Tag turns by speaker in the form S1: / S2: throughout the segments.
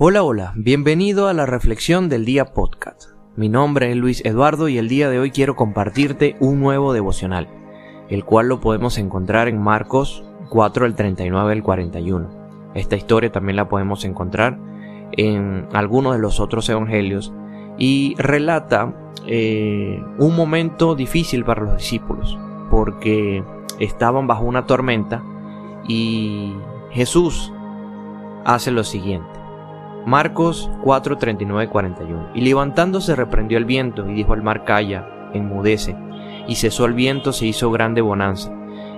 S1: Hola, hola, bienvenido a la Reflexión del Día Podcast. Mi nombre es Luis Eduardo y el día de hoy quiero compartirte un nuevo devocional, el cual lo podemos encontrar en Marcos 4, el 39 al 41. Esta historia también la podemos encontrar en algunos de los otros evangelios y relata eh, un momento difícil para los discípulos, porque estaban bajo una tormenta y Jesús hace lo siguiente. Marcos 4, 39, 41. Y levantándose reprendió el viento y dijo al mar calla, enmudece. Y cesó el viento, se hizo grande bonanza.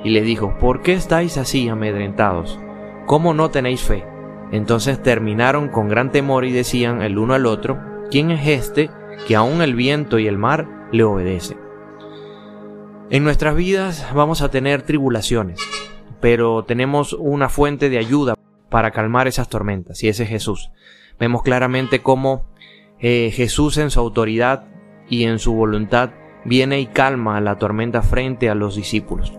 S1: Y le dijo, ¿por qué estáis así amedrentados? ¿Cómo no tenéis fe? Entonces terminaron con gran temor y decían el uno al otro, ¿quién es este que aun el viento y el mar le obedecen? En nuestras vidas vamos a tener tribulaciones, pero tenemos una fuente de ayuda para calmar esas tormentas, y ese es Jesús vemos claramente cómo eh, Jesús en su autoridad y en su voluntad viene y calma la tormenta frente a los discípulos.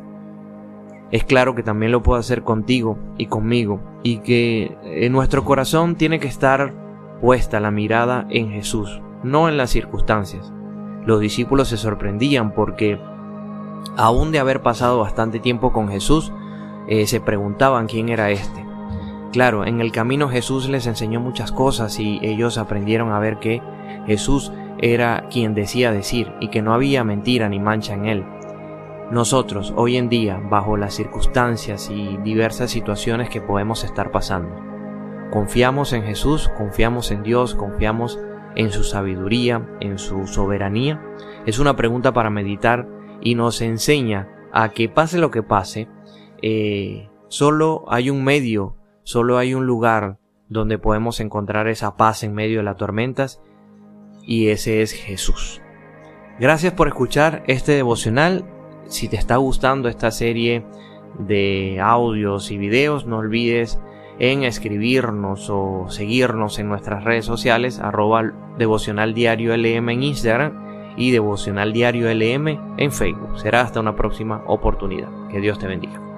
S1: Es claro que también lo puede hacer contigo y conmigo y que en nuestro corazón tiene que estar puesta la mirada en Jesús, no en las circunstancias. Los discípulos se sorprendían porque aún de haber pasado bastante tiempo con Jesús, eh, se preguntaban quién era este. Claro, en el camino Jesús les enseñó muchas cosas y ellos aprendieron a ver que Jesús era quien decía decir y que no había mentira ni mancha en él. Nosotros, hoy en día, bajo las circunstancias y diversas situaciones que podemos estar pasando, confiamos en Jesús, confiamos en Dios, confiamos en su sabiduría, en su soberanía. Es una pregunta para meditar y nos enseña a que pase lo que pase, eh, solo hay un medio Solo hay un lugar donde podemos encontrar esa paz en medio de las tormentas y ese es Jesús. Gracias por escuchar este devocional. Si te está gustando esta serie de audios y videos, no olvides en escribirnos o seguirnos en nuestras redes sociales, arroba devocional diario en Instagram y devocional diario en Facebook. Será hasta una próxima oportunidad. Que Dios te bendiga.